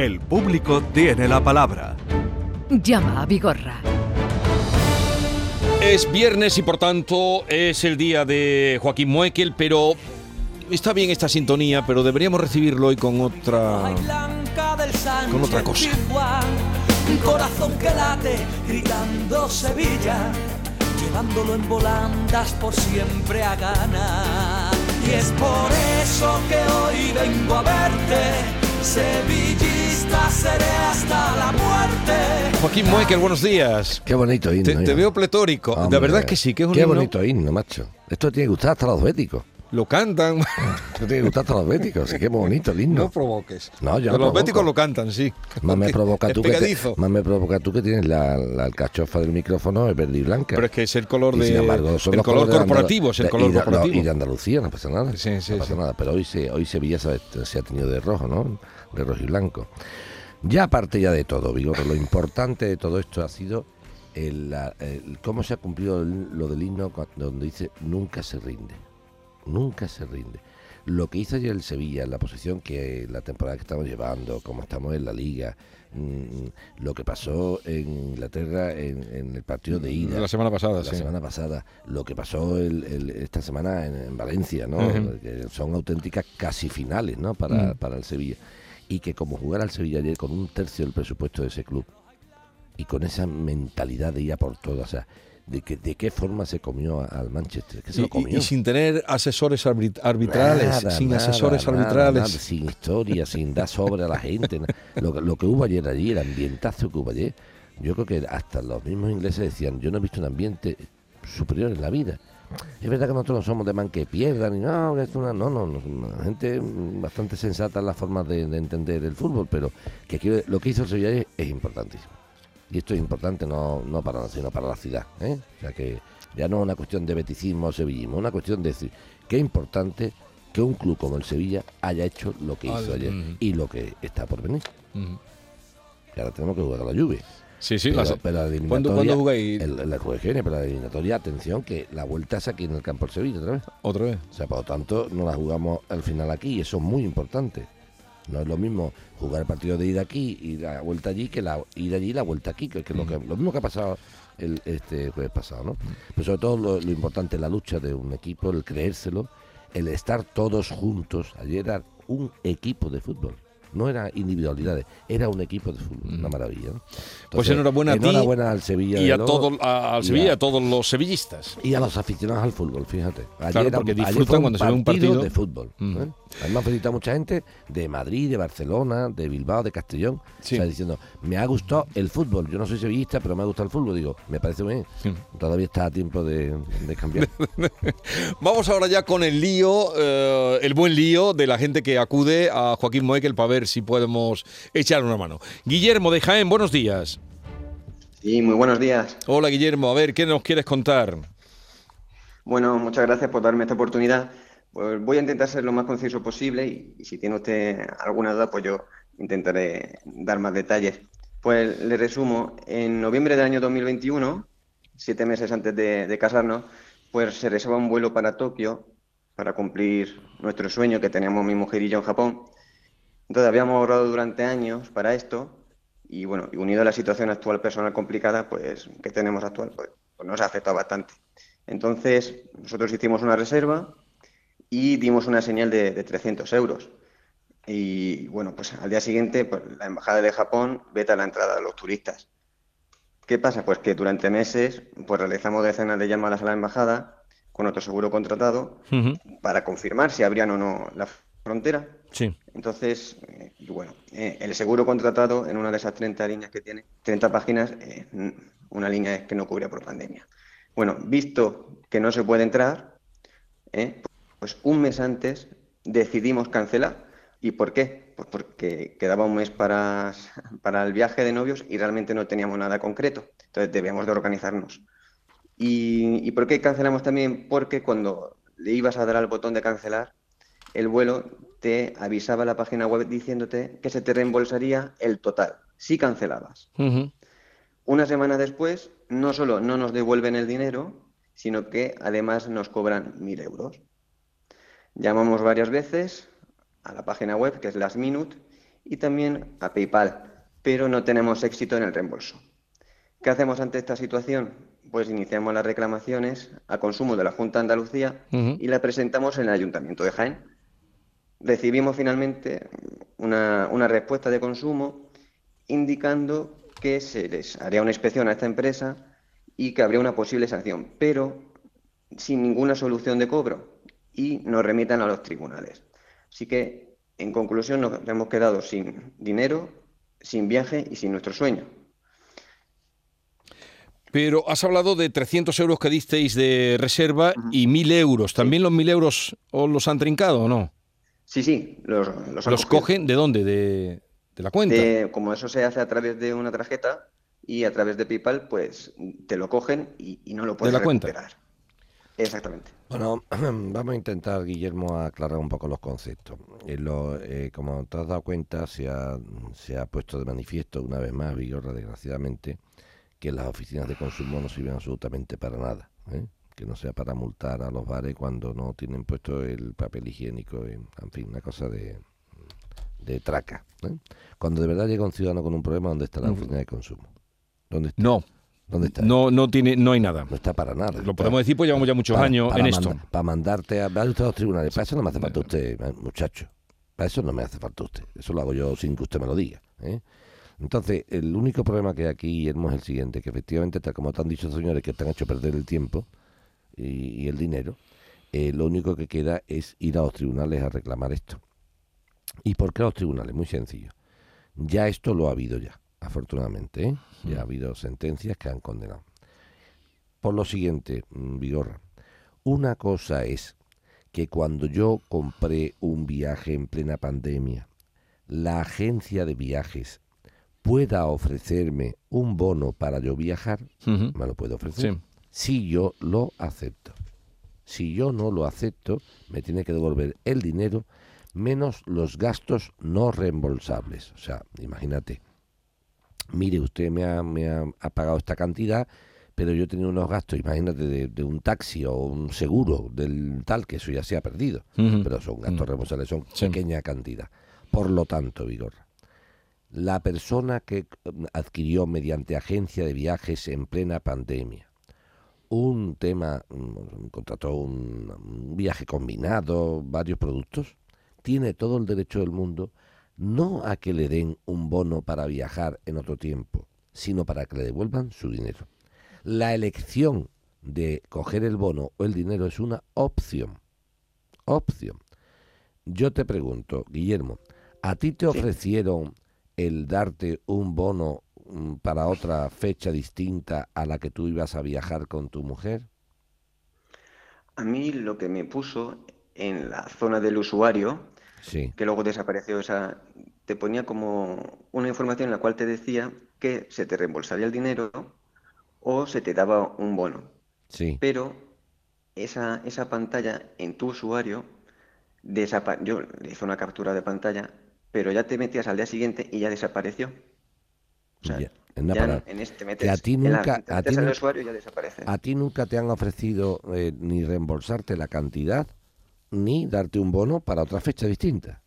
El público tiene la palabra. Llama a Vigorra. Es viernes y por tanto es el día de Joaquín Muekel, pero está bien esta sintonía, pero deberíamos recibirlo hoy con otra con otra cosa. Corazón que late gritando Sevilla, llevándolo en volandas por siempre a ganar. Y es por eso que hoy vengo a verte. Sevillista seré hasta la muerte. Joaquín Muekel, buenos días. Qué bonito himno. Te, te veo pletórico. Hombre, de verdad que sí, que es un Qué himno. bonito himno, macho. Esto tiene que gustar hasta los béticos. Lo cantan. Tiene que gustar hasta los béticos. Sí, qué bonito el himno. No provoques. No, yo Pero no los provoco. béticos lo cantan, sí. Más me provoca tú que te- más me provoca tú que tienes la, la alcachofa del micrófono es verde y blanca. Pero es que es el color Y de sin embargo, son el los color corporativo, es el color y de- no, corporativo. y de Andalucía, no pasa nada. Sí, sí, no pasa sí. nada. Pero hoy, se, hoy Sevilla se, ha- se ha tenido de rojo, ¿no? De rojo y blanco. Ya aparte ya de todo, Vigor, lo importante de todo esto ha sido el, el- cómo se ha cumplido el- lo del himno donde dice nunca se rinde. Nunca se rinde. Lo que hizo ayer el Sevilla, la posición que la temporada que estamos llevando, cómo estamos en la liga, mm, lo que pasó en Inglaterra en, en el partido de ida, La semana pasada, la sí. semana pasada, lo que pasó el- el- esta semana en, en Valencia, ¿no? Que son auténticas casi finales, ¿no? Para, Mm. para el Sevilla. Y que como jugar al Sevilla ayer con un tercio del presupuesto de ese club y con esa mentalidad de ir a por todo, o sea, de, que, de qué forma se comió al Manchester, que se Y, lo comió. y- y sin tener asesores arbit- arbitrales, Nada, sin nada, asesores nada, arbitrales. sin historia, sin dar sobre a la gente. Lo, que- lo que hubo ayer allí, el ambientazo que hubo ayer, yo creo que hasta los mismos ingleses decían, yo no he visto un ambiente superior en la vida. Es verdad que nosotros no somos de man que pierdan, y no, es una, no, no, no, gente bastante sensata en las formas de, de entender el fútbol, pero que quiero- lo que hizo el Sevilla es importantísimo. Y esto es importante no, no para sino para la ciudad. ¿eh? O sea que ya no es una cuestión de beticismo o sevillismo, es una cuestión de decir que es importante que un club como el Sevilla haya hecho lo que hizo ayer y lo que está por venir. Que ahora tenemos que jugar a la lluvia. Sí, sí, pero, la- pero la ¿Cuándo, eliminatoria, ¿cuándo jugáis el, el viene, pero la eliminatoria, atención, que la vuelta es aquí en el campo del Sevilla otra vez. otra vez? O sea, por lo tanto, no la jugamos al final aquí y eso es muy importante. No es lo mismo jugar el partido de ida aquí y la vuelta allí que la ir allí y la vuelta aquí, que, que es lo, que, lo mismo que ha pasado el, este jueves pasado, ¿no? Pero sobre todo lo, lo importante es la lucha de un equipo, el creérselo, el estar todos juntos. Ayer era un equipo de fútbol. No era individualidades, era un equipo de fútbol, una maravilla. ¿no? Pues Entonces, enhorabuena a ti al Sevilla Y a todo, a- al y Sevilla, a- a todos los sevillistas. y a los aficionados al fútbol, fíjate. Ayer Claro, porque disfrutan cuando se ve un partido. de fútbol. Mm. ¿eh? Además, felicita mucha gente de Madrid, de Barcelona, de Bilbao, de Castellón. Sí. O sea, diciendo, me ha gustado el fútbol. Yo no soy sevillista, pero me ha gustado el fútbol. Digo, me parece bien. Todavía está a tiempo de, de cambiar. Vamos ahora ya con el lío, eh, el buen lío de la gente que acude a Joaquín Moekel para ver si podemos echar una mano. Guillermo de Jaén, buenos días. Sí, muy buenos días. Hola Guillermo, a ver, ¿qué nos quieres contar? Bueno, muchas gracias por darme esta oportunidad. Pues voy a intentar ser lo más conciso posible y, y si tiene usted alguna duda, pues yo intentaré dar más detalles. Pues le resumo, en noviembre del año 2021, siete meses antes de, de casarnos, pues se reserva un vuelo para Tokio para cumplir nuestro sueño que teníamos mi mujer y yo en Japón. Entonces habíamos ahorrado durante años para esto y bueno, y unido a la situación actual personal complicada, pues que tenemos actual, pues, pues nos ha afectado bastante. Entonces nosotros hicimos una reserva y dimos una señal de, de 300 euros. Y bueno, pues al día siguiente pues, la Embajada de Japón veta la entrada de los turistas. ¿Qué pasa? Pues que durante meses pues realizamos decenas de llamadas a la embajada con otro seguro contratado para confirmar si abrían o no la frontera. Entonces, eh, bueno, eh, el seguro contratado en una de esas 30 líneas que tiene, 30 páginas, eh, n- una línea es que no cubría por pandemia. Bueno, visto que no se puede entrar, pues un mes antes decidimos cancelar. ¿Y por qué? Pues porque quedaba un mes para, para el viaje de novios y realmente no teníamos nada concreto. Entonces debíamos de organizarnos. ¿Y, y por qué cancelamos también? Porque cuando le ibas a dar al botón de cancelar, el vuelo te avisaba la página web diciéndote que se te reembolsaría el total, si cancelabas. Una semana después, no solo no nos devuelven el dinero, sino que además nos cobran mil euros. Llamamos varias veces a la página web, que es Last Minute, y también a PayPal, pero no tenemos éxito en el reembolso. ¿Qué hacemos ante esta situación? Pues iniciamos las reclamaciones a consumo de la Junta de Andalucía y la presentamos en el Ayuntamiento de Jaén. Recibimos finalmente una, una respuesta de consumo indicando que se les haría una inspección a esta empresa y que habría una posible sanción, pero sin ninguna solución de cobro y nos remitan a los tribunales. Así que, en conclusión, nos hemos quedado sin dinero, sin viaje y sin nuestro sueño. Pero has hablado de 300 euros que disteis de reserva y 1.000 euros. ¿También los 1.000 euros os los han trincado o no? Sí, sí, los, los, ¿Los cogen de dónde? ¿De, de la cuenta? como eso se hace a través de una tarjeta y a través de PayPal, pues te lo cogen y, y no lo puedes ¿De la recuperar. cuenta? Exactamente. Bueno, vamos a intentar, Guillermo, aclarar un poco los conceptos. Eh, lo, eh, como te has dado cuenta, se ha, se ha puesto de manifiesto una vez más, Vigorra, desgraciadamente, que las oficinas de consumo no sirven absolutamente para nada. ¿eh? Que no sea para multar a los bares cuando no tienen puesto el papel higiénico, en, en fin, una cosa de, de traca. ¿eh? Cuando de verdad llega un ciudadano con un problema, ¿dónde está la oficina de consumo? ¿Dónde está? No. ¿Dónde está? No, no tiene, no hay nada. No está para nada. Lo podemos decir, pues llevamos ya muchos para, años para en esto. para mandarte a, vaya usted a los tribunales. Para eso no me hace falta usted, eh, muchacho. Para eso no me hace falta usted. Eso lo hago yo sin que usted me lo diga. ¿eh? Entonces, el único problema que hay aquí, Guillermo, es el siguiente, que efectivamente, tal como te han dicho señores que te han hecho perder el tiempo y, y el dinero, eh, lo único que queda es ir a los tribunales a reclamar esto. ¿Y por qué a los tribunales? Muy sencillo. Ya esto lo ha habido ya, afortunadamente. ¿eh? Ya ha habido sentencias que han condenado. Por lo siguiente, mm, Vigorra, una cosa es que cuando yo compré un viaje en plena pandemia, la agencia de viajes pueda ofrecerme un bono para yo viajar, me lo puede ofrecer. Sí. Si yo lo acepto. Si yo no lo acepto, me tiene que devolver el dinero menos los gastos no reembolsables. O sea, imagínate, mire, usted me ha, me ha, ha pagado esta cantidad, pero yo he tenido unos gastos, imagínate, de, de un taxi o un seguro del tal, que eso ya se ha perdido. Pero son gastos Mm. responsables, son Sí. pequeña cantidad. Por lo tanto, Vigor, la persona que adquirió mediante agencia de viajes en plena pandemia un tema, mm, contrató un, un viaje combinado, varios productos, tiene todo el derecho del mundo no a que le den un bono para viajar en otro tiempo, sino para que le devuelvan su dinero. La elección de coger el bono o el dinero es una opción. Opción. Yo te pregunto, Guillermo, ¿a ti te ofrecieron el darte un bono para otra fecha distinta a la que tú ibas a viajar con tu mujer? A mí lo que me puso en la zona del usuario, Sí. que luego desapareció esa, te ponía como una información en la cual te decía que se te reembolsaría el dinero o se te daba un bono. Sí. Pero esa, esa pantalla en tu usuario, yo le hice una captura de pantalla, pero ya te metías al día siguiente y ya desapareció. O sea, Ya, anda ya para- en este que metes, a ti la- nunca- a ti usuario ya desaparece. ¿A ti nunca te han ofrecido eh, ni reembolsarte la cantidad ni darte un bono para otra fecha distinta?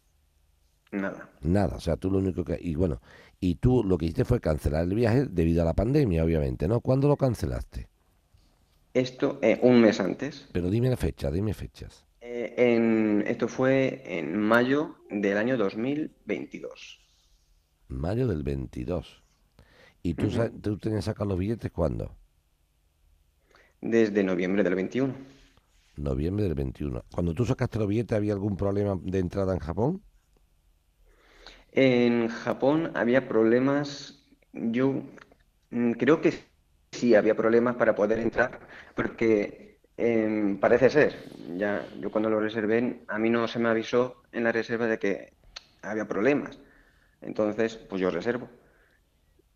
Nada. Nada, o sea, tú lo único que... Y bueno, y tú lo que hiciste fue cancelar el viaje debido a la pandemia, obviamente, ¿no? ¿Cuándo lo cancelaste? Esto eh, un mes antes. Pero dime la fecha, dime fechas. Eh, en, esto fue en mayo del año 2022. Mayo del 22. ¿Y tú, sa- tú tenías sacado los billetes cuándo? Desde noviembre del 21. Noviembre del 21. Cuando tú sacaste los billetes, ¿había algún problema de entrada en Japón? En Japón había problemas, yo mm, creo que sí había problemas para poder entrar, porque em, parece ser, ya yo cuando lo reservé, a mí no se me avisó en la reserva de que había problemas. Entonces, pues yo reservo.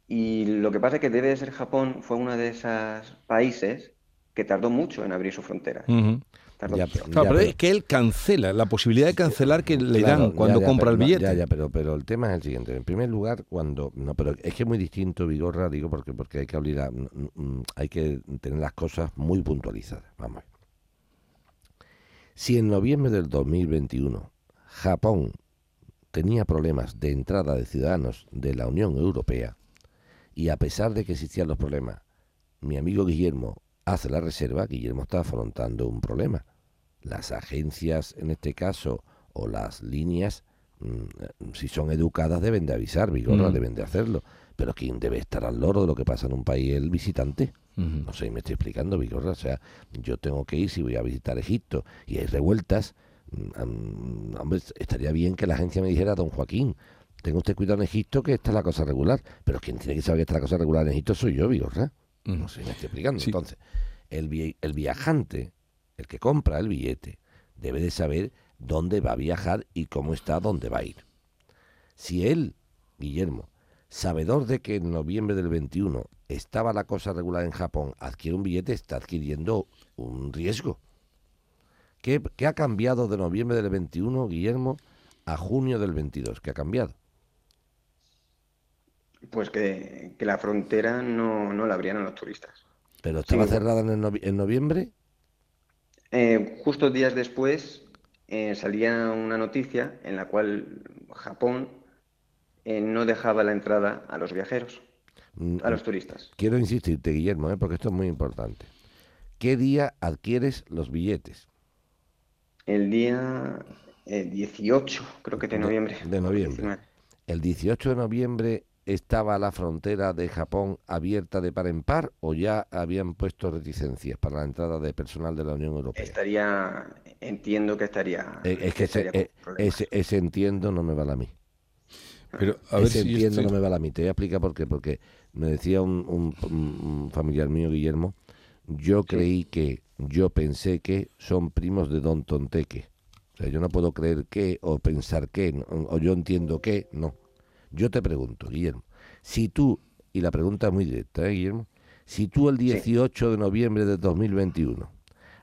Y lo que pasa es que debe de ser Japón, fue uno de esos países que tardó mucho en abrir sus fronteras. Ujú. Tardó Ya, mucho. pero- Claro, pero pero- es que él cancela, la posibilidad de cancelar que le Claro, dan ya, cuando ya, compra pero el billete. Ya, ya, pero, pero el tema es el siguiente. En primer lugar, cuando. No, pero es que es muy distinto, Vigorra, digo, porque, porque hay que abrir a- mm, mm, hay que tener las cosas muy puntualizadas. Vamos a ver. Si en noviembre del 2021 Japón tenía problemas de entrada de ciudadanos de la Unión Europea y a pesar de que existían los problemas, mi amigo Guillermo hace la reserva, Guillermo está afrontando un problema. Las agencias, en este caso, o las líneas, mm, si son educadas, deben de avisar, Vigorra, Mm. deben de hacerlo. Pero ¿quién debe estar al loro de lo que pasa en un país? El visitante. No sé si me estoy explicando, Vigorra. O sea, yo tengo que ir si voy a visitar Egipto y hay revueltas. mm, hombre, estaría bien que la agencia me dijera, don Joaquín, tenga usted cuidado en Egipto que esta es la cosa regular. Pero quien tiene que saber que esta es la cosa regular en Egipto soy yo, Vigorra. Ujú. No sé si me estoy explicando. Sí. Entonces, el, vi- el viajante, el que compra el billete, debe de saber dónde va a viajar y cómo está, dónde va a ir. Si él, Guillermo, sabedor de que en noviembre del 21 estaba la cosa regular en Japón, adquiere un billete, está adquiriendo un riesgo. ¿Qué, qué ha cambiado de noviembre del 21, Guillermo, a junio del 22? ¿Qué ha cambiado? Pues que, que la frontera no, no la abrían a los turistas. ¿Pero estaba cerrada en, el novi- en noviembre? Eh, justo días después eh, salía una noticia en la cual Japón eh, no dejaba la entrada a los viajeros, Mm, a los turistas. Quiero insistirte, Guillermo, ¿eh? porque esto es muy importante. ¿Qué día adquieres los billetes? El día eh, 18, creo que de noviembre. de noviembre. 19. ¿El 18 de noviembre estaba la frontera de Japón abierta de par en par o ya habían puesto reticencias para la entrada de personal de la Unión Europea? Estaría, entiendo que estaría. Eh, es que ese, estaría eh, ese, ese entiendo no me vale a mí. Pero a ver ese si entiendo estoy- no me vale a mí. Te voy a explicar por qué. Porque me decía un, un- un familiar mío, Guillermo, yo creí que, yo pensé que son primos de Don Tonteque. O sea, yo no puedo creer que o pensar que, no, o yo entiendo que, no. Yo te pregunto, Guillermo, si tú, y la pregunta es muy directa, ¿eh, Guillermo? Si tú el 18 de noviembre de 2021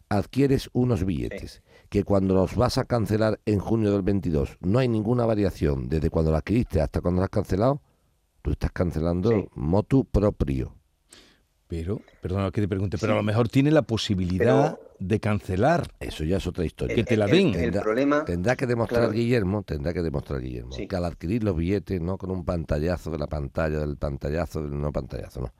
adquieres unos billetes que cuando los vas a cancelar en junio del 22 no hay ninguna variación desde cuando lo adquiriste hasta cuando lo has cancelado, tú estás cancelando Sí. motu propio. Pero, perdona que te pregunte, pero a lo mejor tiene la posibilidad de cancelar. Eso ya es otra historia. Que te la den. El, Tendrá- problema. Tendrá que demostrar Claro. Guillermo, tendrá que demostrar Guillermo, Sí. que al adquirir los billetes, no con un pantallazo de la pantalla, del pantallazo, del no pantallazo, no.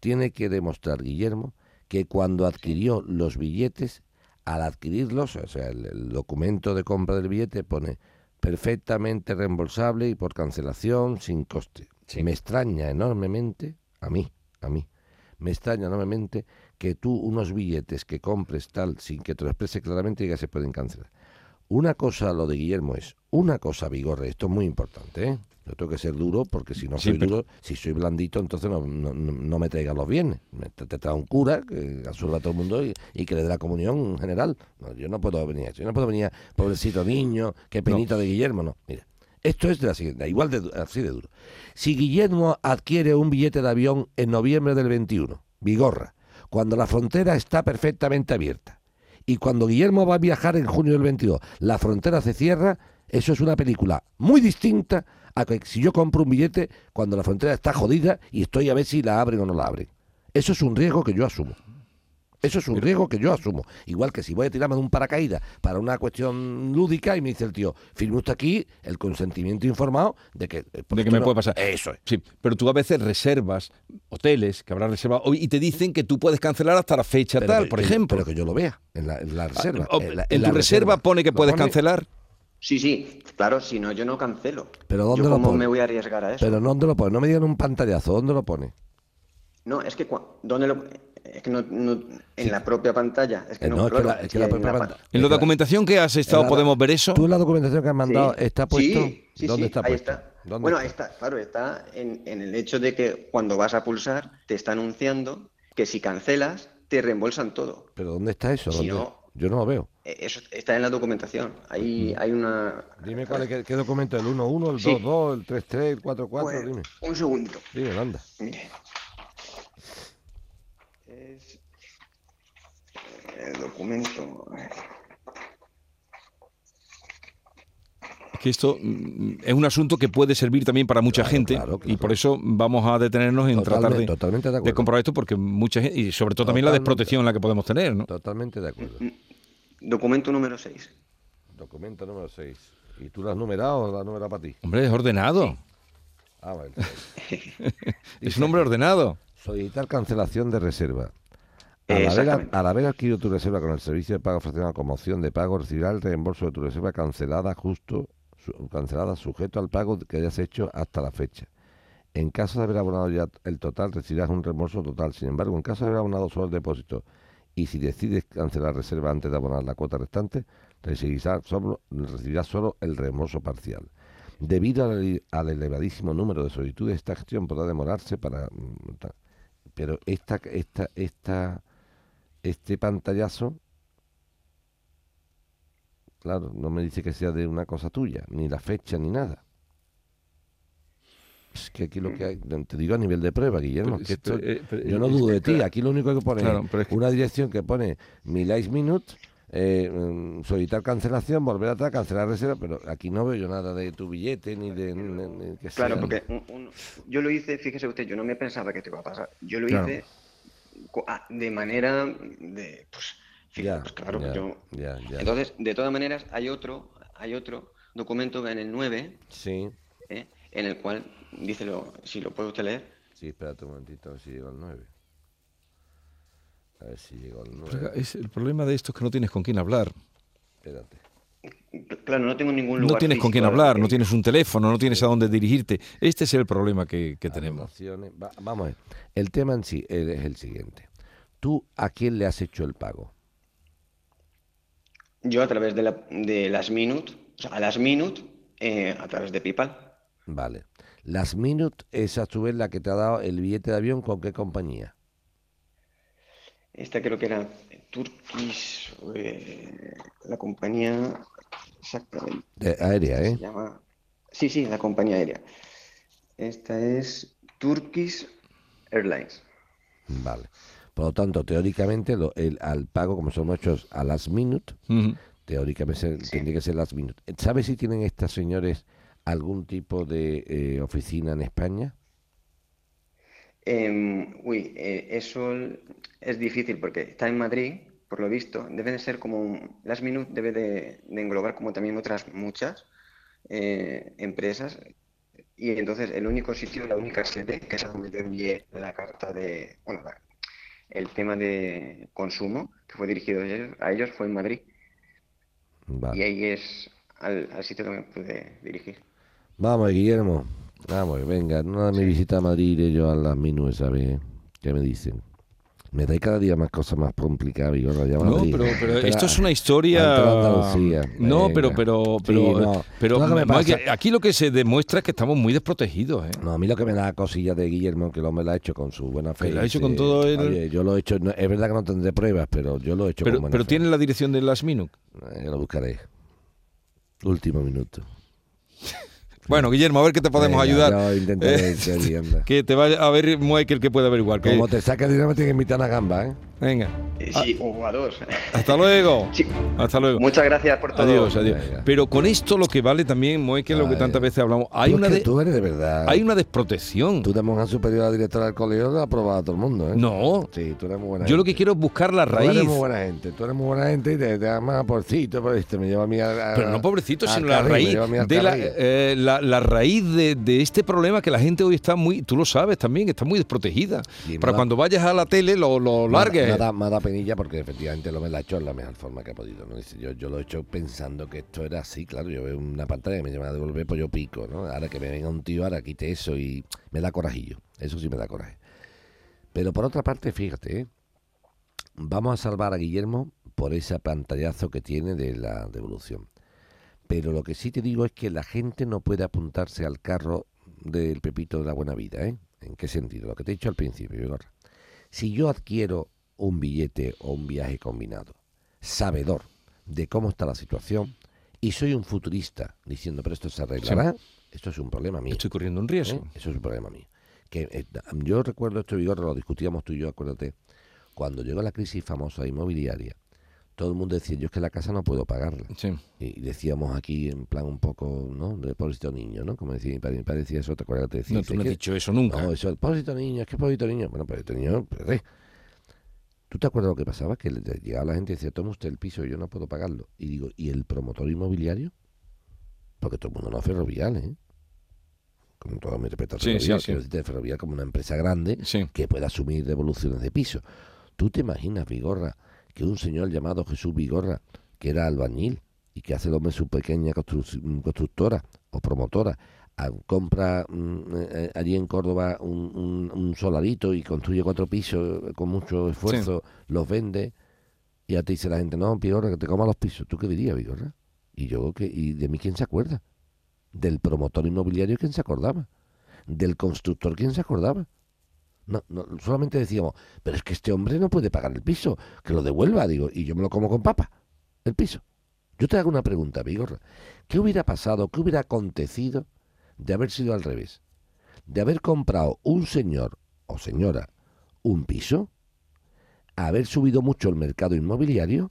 Tiene que demostrar Guillermo que cuando adquirió los billetes, al adquirirlos, o sea, el, el documento de compra del billete pone perfectamente reembolsable y por cancelación sin coste. Me extraña enormemente, a mí, a mí, me extraña enormemente que tú unos billetes que compres tal sin que te lo exprese claramente digas se pueden cancelar. Una cosa, lo de Guillermo es, una cosa, Vigorre, esto es muy importante, ¿eh? Yo tengo que ser duro porque si no Sí, soy pero- duro, si soy blandito, entonces no, no, no- me traigas los bienes. Me- Te, te trae un cura que absorba a todo el mundo y, y que le dé la comunión en general. No, yo no puedo venir, yo no puedo venir, pobrecito niño, qué penita de Guillermo, no. Mira, esto es de la siguiente, igual de, así de duro. Si Guillermo adquiere un billete de avión en noviembre del 21, Vigorra, cuando la frontera está perfectamente abierta, y cuando Guillermo va a viajar en junio del 22, la frontera se cierra, eso es una película muy distinta a que si yo compro un billete cuando la frontera está jodida y estoy a ver si la abren o no la abren. Eso es un riesgo que yo asumo. Eso es un riesgo que yo asumo. Igual que si voy a tirarme de un paracaídas para una cuestión lúdica y me dice el tío, firme usted aquí el consentimiento informado de que... eh, De que me no- puede pasar. Eso es. Sí, pero tú a veces reservas hoteles que habrás reservado hoy y te dicen que tú puedes cancelar hasta la fecha Pero tal, que- por que- ejemplo. Pero que yo lo vea en la, en la reserva. O- en la- en la tu reserva pone que puedes pone, cancelar. Sí, sí, claro, si no, yo no cancelo. Pero ¿dónde yo lo cómo pone? me voy a arriesgar a eso. Pero ¿dónde lo pone? No me digan un pantallazo, ¿dónde lo pone? No, es que ¿dónde lo es que no, no- en la propia pantalla, es que Eh, no, no, es que claro, la- es que sí, la en propia la pan- pa- En la que documentación que has estado la- podemos ver eso. ¿Tú en la documentación que has mandado Sí, está puesto? Sí, sí, ¿Dónde sí, está ahí puesto? está. ¿Dónde bueno, está? ahí está, claro, está en, en el hecho de que cuando vas a pulsar te está anunciando que si cancelas te reembolsan todo. ¿Pero dónde está eso? Si ¿Dónde? no- Yo no lo veo. Eh, Eso está en la documentación. Ahí hay una... Dime cuál es, qué, qué documento, el 1-1, el Sí. 2-2, el 3-3, el 4-4, Pues, dime. un segundito. Dime, anda. Mire. El documento. que esto mm, es un asunto que puede servir también para mucha Claro, gente claro, y por eso vamos a detenernos en Totalmente- tratar de, de comprobar esto porque mucha gente, y sobre todo también la desprotección en la que podemos tener, ¿no? Totalmente de acuerdo. Documento número 6. Documento número 6. ¿Y tú lo has numerado o lo has numerado para ti? Hombre, es ordenado. Ah, vale. Es un hombre ordenado. Solicitar cancelación de reserva. Al haber, Exactamente. al haber adquirido tu reserva con el servicio de pago fraccionado como opción de pago, recibirá el reembolso de tu reserva cancelada justo su- cancelada sujeto al pago que hayas hecho hasta la fecha. En caso de haber abonado ya el total, recibirás un reembolso total. Sin embargo, en caso de haber abonado solo el depósito y si decides cancelar la reserva antes de abonar la cuota restante, recibirás solo, recibirás solo el reembolso parcial. Debido al, al elevadísimo número de solicitudes, esta acción podrá demorarse para... mm, Pero esta, esta, esta, este pantallazo, claro, no me dice que sea de una cosa tuya, ni la fecha, ni nada. Es que aquí lo que hay, te digo a nivel de prueba, Guillermo, Pero que es- esto- pero, eh, pero yo no es- dudo de ti, aquí lo único que pone Claro, es pero es que- una dirección que pone mi live minute, eh, mm, solicitar cancelación, volver atrás, cancelar reserva, pero aquí no veo yo nada de tu billete ni de ni- ni que Claro, sea. porque un- un- yo lo hice, fíjese usted, yo no me pensaba que esto iba a pasar. Yo lo Claro. hice de manera de, pues, fíjate, pues claro, ya, yo... Entonces, de todas maneras, hay otro, hay otro documento en el 9, Sí, ¿eh? en el cual dice, lo, si lo puede usted leer, sí, espérate un momentito, a ver si llego al 9. A ver si llego al Pero 9. es- el problema de esto es que no tienes con quién hablar. Espérate. Claro, no tengo ningún lugar No tienes con quién hablar, no tienes un teléfono, no tienes a dónde dirigirte. Este es el problema que, que tenemos. Va- vamos a ver. El tema en sí es el siguiente. ¿Tú a quién le has hecho el pago? Yo a través de, la, de las Minute, o sea, a las Minute, eh, a través de PayPal. Vale. Las Minute es a su vez la que te ha dado el billete de avión con qué compañía. Esta creo que era Turkish, eh, la compañía, exactamente. De- aérea, ¿eh? Se llama... Sí, sí, la compañía aérea. Esta es Turkish Airlines. Vale. Por lo tanto, teóricamente, lo- el, al pago, como somos hechos a las minute, teóricamente se- tendría que ser las minute. ¿Sabes si tienen estas señores algún tipo de eh, oficina en España? Em, uy, eh, eso es difícil porque está en Madrid, por lo visto. Debe de ser como un... Last Minute debe de, de englobar como también otras muchas eh, empresas. Y entonces el único sitio, la única sede, que es a donde yo envié la carta de... Bueno, la- el tema de consumo, que fue dirigido a ellos, a ellos fue en Madrid. Y ahí es al, al sitio que me pude dirigir. Vamos, Guillermo. Vamos, venga, una de mi visita a Madrid iré yo a las minute, ¿sabes? ¿Qué me dicen? Me dais cada día más cosas más complicadas, No, Madrid. pero, pero Espera, esto es una historia. Andalucía, No, venga. pero, pero, pero, Sí, no. pero ¿Sabes lo que me pasa? aquí lo que se demuestra es que estamos muy desprotegidos. ¿eh? No, a mí lo que me da cosilla de Guillermo, que el hombre lo ha hecho con su buena fe. Lo ha hecho con todo el- Oye, yo lo he hecho, no- es verdad que no tendré pruebas, pero yo lo he hecho Pero, con buena pero fe. tiene la dirección de Last Minute. Eh, lo buscaré. Último minuto. Bueno, Guillermo, a ver qué te podemos Venga, ayudar. Yo intentaré Eh, que te vaya a ver Michael que puede averiguar. que- Como te saques dinero, me tienes que invitar a gamba, ¿eh? Venga, Eh, Sí, o a dos. hasta luego. Sí. Hasta luego. Muchas gracias por todo. Adiós, adiós. Venga. Pero con esto lo que vale también, Michael, lo que tantas veces hablamos, hay Tú es una, que de- tú eres de verdad. hay una desprotección. Tú de monja superior a directora del colegio lo has aprobado a todo el mundo, ¿eh? No, Sí, tú eres muy buena yo lo que quiero es buscar la Tú raíz. eres muy buena gente, tú eres muy buena gente y te, te llamas porcito, por este me lleva a mí a, a- Pero no pobrecito, sino la carril, raíz de la, eh, la, la raíz de, de este problema que la gente hoy está muy, tú lo sabes también, está muy desprotegida. Para da- cuando vayas a la tele lo, largues. Me da, me da penilla porque efectivamente lo me la ha hecho en la mejor forma que ha podido. ¿no? Yo, yo lo he hecho pensando que esto era así, claro. Yo veo una pantalla que me llama a devolver, pues yo pico, ¿no? Ahora que me venga un tío, ahora quite eso y me da corajillo. Eso sí me da coraje. Pero por otra parte, fíjate, ¿eh? vamos a salvar a Guillermo por ese pantallazo que tiene de la devolución. Pero lo que sí te digo es que la gente no puede apuntarse al carro del Pepito de la Buena Vida, ¿eh? ¿En qué sentido? Lo que te he dicho al principio, Vigorra. Si yo adquiero un billete o un viaje combinado, sabedor de cómo está la situación, y soy un futurista diciendo, pero esto se arreglará, esto es un problema mío. Estoy corriendo un ¿eh? riesgo. Eso es un problema mío. Que, eh, yo recuerdo esto, Vigor, lo discutíamos tú y yo, acuérdate, cuando llegó la crisis famosa inmobiliaria, todo el mundo decía, yo es que la casa no puedo pagarla. Sí. Y decíamos aquí en plan un poco, ¿no? De pobrecito niño, ¿no? Como decía mi padre, mi padre decía eso, ¿te acuerdas? Te decía, No, "Es tú no has dicho eso nunca. no, eso, pobrecito niño, es que pobrecito niño. Bueno, pobrecito niño, eh. ¿Tú te acuerdas lo que pasaba? Que le- llegaba la gente y decía, toma usted el piso yo no puedo pagarlo. Y digo, ¿y el promotor inmobiliario? porque todo el mundo no es ferrovial, ¿eh? Con todo mi respeto a Sí, sí, sí. ferrovial como una empresa grande que pueda asumir devoluciones de piso. ¿Tú te imaginas, Vigorra, que un señor llamado Jesús Vigorra, que era albañil y que hace el hombre su pequeña mm, constructora o promotora, a- compra mm, eh, allí en Córdoba un, un- un solarito y construye cuatro pisos eh, con mucho esfuerzo, los vende y ya te dice la gente, no, Vigorra, que te coma los pisos. ¿Tú qué dirías, Vigorra? Y yo, que ¿y de mí quién se acuerda? Del promotor inmobiliario, ¿quién se acordaba? Del constructor, ¿quién se acordaba? No, no, solamente decíamos, pero es que este hombre no puede pagar el piso, que lo devuelva, digo, y yo me lo como con papa, el piso. Yo te hago una pregunta, Vigorra. ¿Qué hubiera pasado, qué hubiera acontecido de haber sido al revés? De haber comprado un señor o señora un piso, haber subido mucho el mercado inmobiliario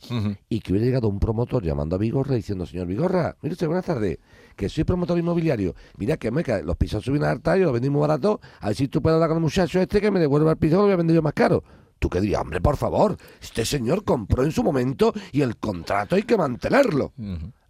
y que hubiera llegado un promotor llamando a Vigorra diciendo, señor Vigorra, mire usted, buenas tardes, que soy promotor inmobiliario, mira que me cae, los pisos suben harta y los vendimos barato, a ver si tú puedes hablar con el muchacho este que me devuelva el piso, lo voy a vender yo más caro. Tú qué dirías, hombre, por favor, este señor compró en su momento y el contrato hay que mantenerlo.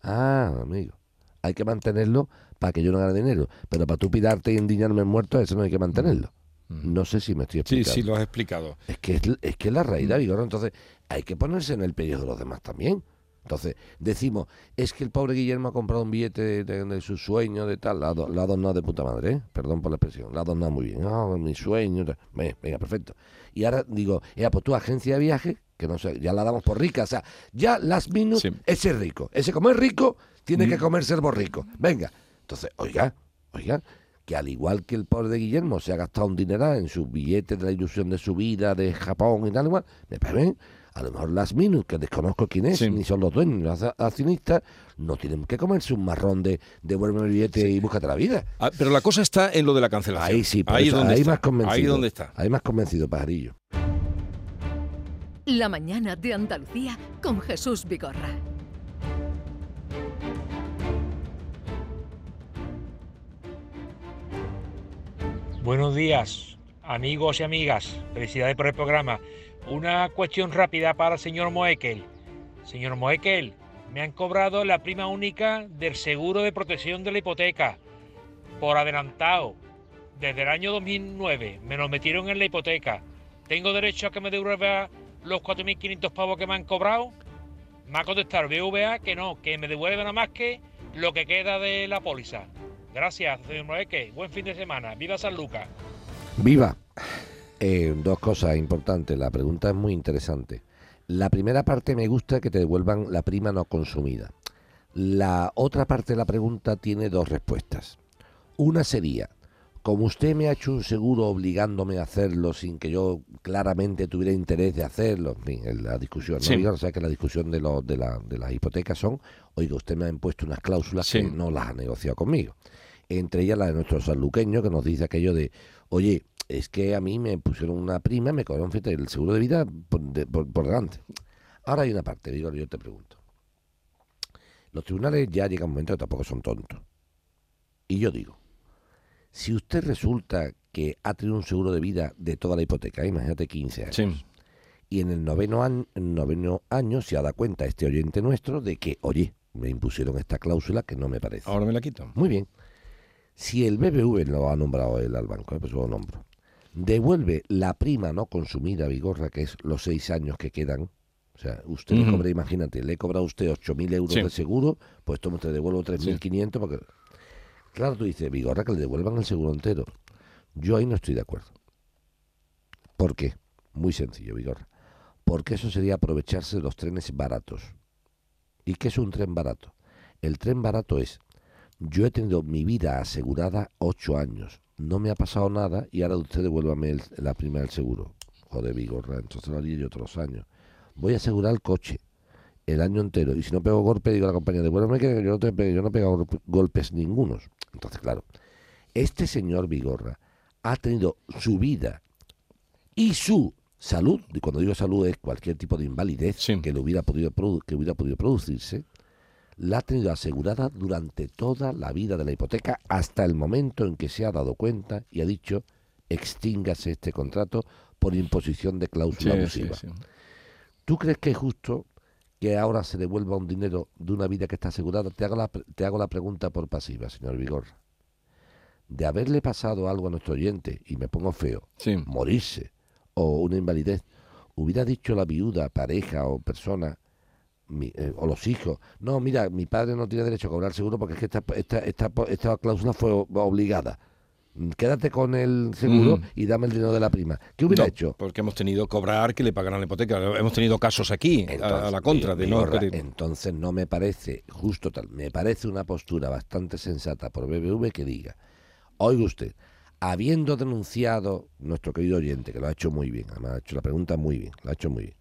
Ah, amigo, hay que mantenerlo para que yo no gane dinero, pero para tú pidarte y endiñarme en muerto, eso no hay que mantenerlo. No sé si me estoy Sí, explicando. sí, lo has explicado. Es que es, es que es la raíz, Vigorra. Entonces, hay que ponerse en el pellejo de los demás también. Entonces, decimos, es que el pobre Guillermo ha comprado un billete de, de- de su sueño, de tal, la, la adornado de puta madre, ¿eh? perdón por la expresión, la adornado muy bien, ah, mi sueño, tal. Venga, venga, perfecto. Y ahora digo, ya, pues tu agencia de viaje, que no sé, ya la damos por rica, o sea, ya las minus, Sí. ese es rico, ese como es rico, tiene que comerse el borrico. Venga, entonces, oiga, oiga, que al igual que el pobre de Guillermo se ha gastado un dineral en sus billetes de la ilusión de su vida, de Japón y tal, igual, me parece, a lo mejor las Minus, que desconozco quién es, Sí. ni son los dueños, ni los accionistas, no tienen que comerse un marrón de devuélveme el billete y búscate la vida. Ah, pero la cosa está en lo de la cancelación. Ahí sí, ahí eso, es donde ahí está. más convencido. Ahí donde está. Ahí más convencido, pajarillo. La mañana de Andalucía con Jesús Vigorra. Buenos días, amigos y amigas. Felicidades por el programa. Una cuestión rápida para el señor Moekel. Señor Moekel, me han cobrado la prima única del seguro de protección de la hipoteca por adelantado. Desde el año 2009 me lo metieron en la hipoteca. ¿Tengo derecho a que me devuelva los 4.500 pavos que me han cobrado? Me ha contestado BVA que no, que me devuelve nada más que lo que queda de la póliza. Gracias, señor Moekel. Buen fin de semana. Viva San Lucas. Viva. Eh, dos cosas importantes. La pregunta es muy interesante. La primera parte me gusta que te devuelvan la prima no consumida. La otra parte de la pregunta tiene dos respuestas. Una sería, como usted me ha hecho un seguro obligándome a hacerlo sin que yo claramente tuviera interés de hacerlo, en fin, en la discusión, ¿no? Sí. Digo, o sea que la discusión de, los de, la- de las hipotecas son, oiga, usted me ha impuesto unas cláusulas Sí. que no las ha negociado conmigo. Entre ellas la de nuestro sanluqueño que nos dice aquello de, oye, es que a mí me pusieron una prima, me cobraron el seguro de vida por, de- por- por delante. Ahora hay una parte, digo, yo te pregunto. Los tribunales ya llega un momento que tampoco son tontos. Y yo digo, si usted resulta que ha tenido un seguro de vida de toda la hipoteca, imagínate 15 años, Sí. y en el noveno, año, noveno año se ha dado cuenta este oyente nuestro de que, oye, me impusieron esta cláusula que no me parece. Ahora me la quito. Muy bien. Si el BBV lo ha nombrado él al banco, eh, pues lo nombro, devuelve la prima no consumida, Vigorra, que es los seis años que quedan. O sea, usted le Ujú. cobra, imagínate, le cobra a usted 8.000 euros Sí. de seguro, pues toma, te devuelvo 3.500 porque... Claro, tú dices, Vigorra, que le devuelvan el seguro entero. Yo ahí no estoy de acuerdo. ¿Por qué? Muy sencillo, Vigorra. Porque eso sería aprovecharse de los trenes baratos. ¿Y qué es un tren barato? El tren barato es, yo he tenido mi vida asegurada ocho años, no me ha pasado nada y ahora usted devuélvame el- la prima del seguro. Joder, Vigorra, entonces lo haría yo otros años. Voy a asegurar el coche el año entero y si no pego golpe, digo a la compañía, devuélveme que yo no, te pe- yo no he pegado golpe- golpes ningunos. Entonces, claro, este señor Vigorra ha tenido su vida y su salud, y cuando digo salud es cualquier tipo de invalidez Sí. que, le hubiera podido que hubiera podido producirse, la ha tenido asegurada durante toda la vida de la hipoteca hasta el momento en que se ha dado cuenta y ha dicho extíngase este contrato por imposición de cláusula sí, abusiva. sí. ¿Tú crees que es justo que ahora se devuelva un dinero de una vida que está asegurada? Te hago la, te hago la pregunta por pasiva, señor Vigorra. De haberle pasado algo a nuestro oyente, y me pongo feo, morirse o una invalidez, hubiera dicho la viuda, pareja o persona mi- eh, o los hijos, no, mira, mi padre no tiene derecho a cobrar seguro porque es que esta, esta, esta, esta cláusula fue obligada. Mm, Quédate con el seguro Mm. y dame el dinero de la prima. ¿Qué hubiera No, hecho? Porque hemos tenido cobrar que le pagaran la hipoteca. Hemos tenido casos aquí, a- a, la contra, de no entonces no me parece justo tal, me parece una postura bastante sensata por BBV que diga, oiga usted, habiendo denunciado nuestro querido oyente, que lo ha hecho muy bien, además ha hecho la pregunta muy bien, lo ha hecho muy bien,